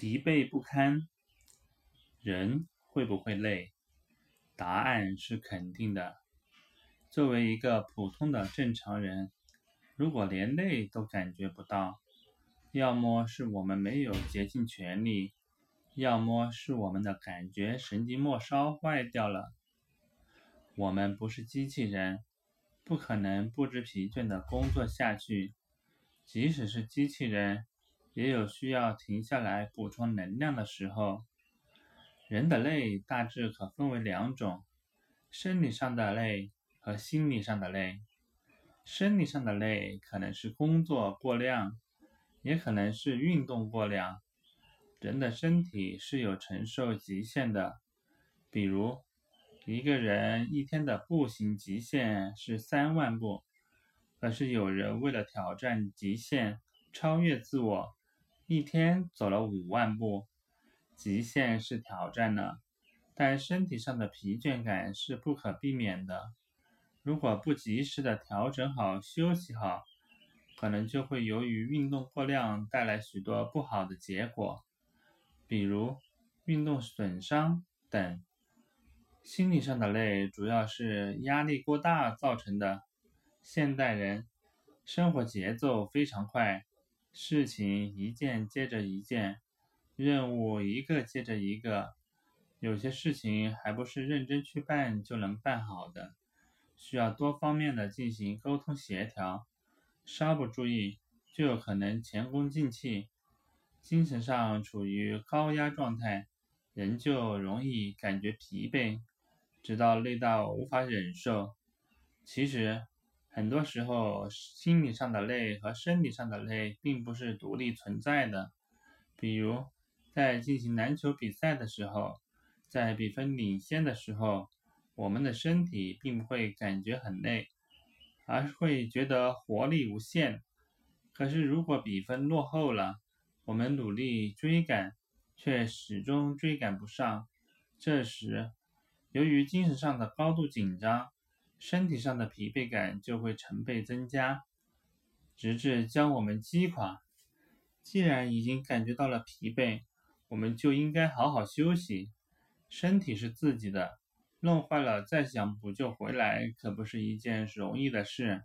疲惫不堪，人会不会累？答案是肯定的。作为一个普通的正常人，如果连累都感觉不到，要么是我们没有竭尽全力，要么是我们的感觉神经末梢坏掉了。我们不是机器人，不可能不知疲倦的工作下去。即使是机器人。也有需要停下来补充能量的时候。人的累大致可分为两种：生理上的累和心理上的累。生理上的累可能是工作过量，也可能是运动过量。人的身体是有承受极限的，比如一个人一天的步行极限是三万步，可是有人为了挑战极限，超越自我。一天走了五万步，极限是挑战了，但身体上的疲倦感是不可避免的。如果不及时的调整好、休息好，可能就会由于运动过量带来许多不好的结果，比如运动损伤等。心理上的累主要是压力过大造成的。现代人生活节奏非常快。事情一件接着一件，任务一个接着一个，有些事情还不是认真去办就能办好的，需要多方面的进行沟通协调，稍不注意就有可能前功尽弃，精神上处于高压状态，人就容易感觉疲惫，直到累到无法忍受。其实。很多时候，心理上的累和生理上的累并不是独立存在的。比如，在进行篮球比赛的时候，在比分领先的时候，我们的身体并不会感觉很累，而是会觉得活力无限。可是，如果比分落后了，我们努力追赶，却始终追赶不上。这时，由于精神上的高度紧张。身体上的疲惫感就会成倍增加，直至将我们击垮。既然已经感觉到了疲惫，我们就应该好好休息。身体是自己的，弄坏了再想补救回来，可不是一件容易的事。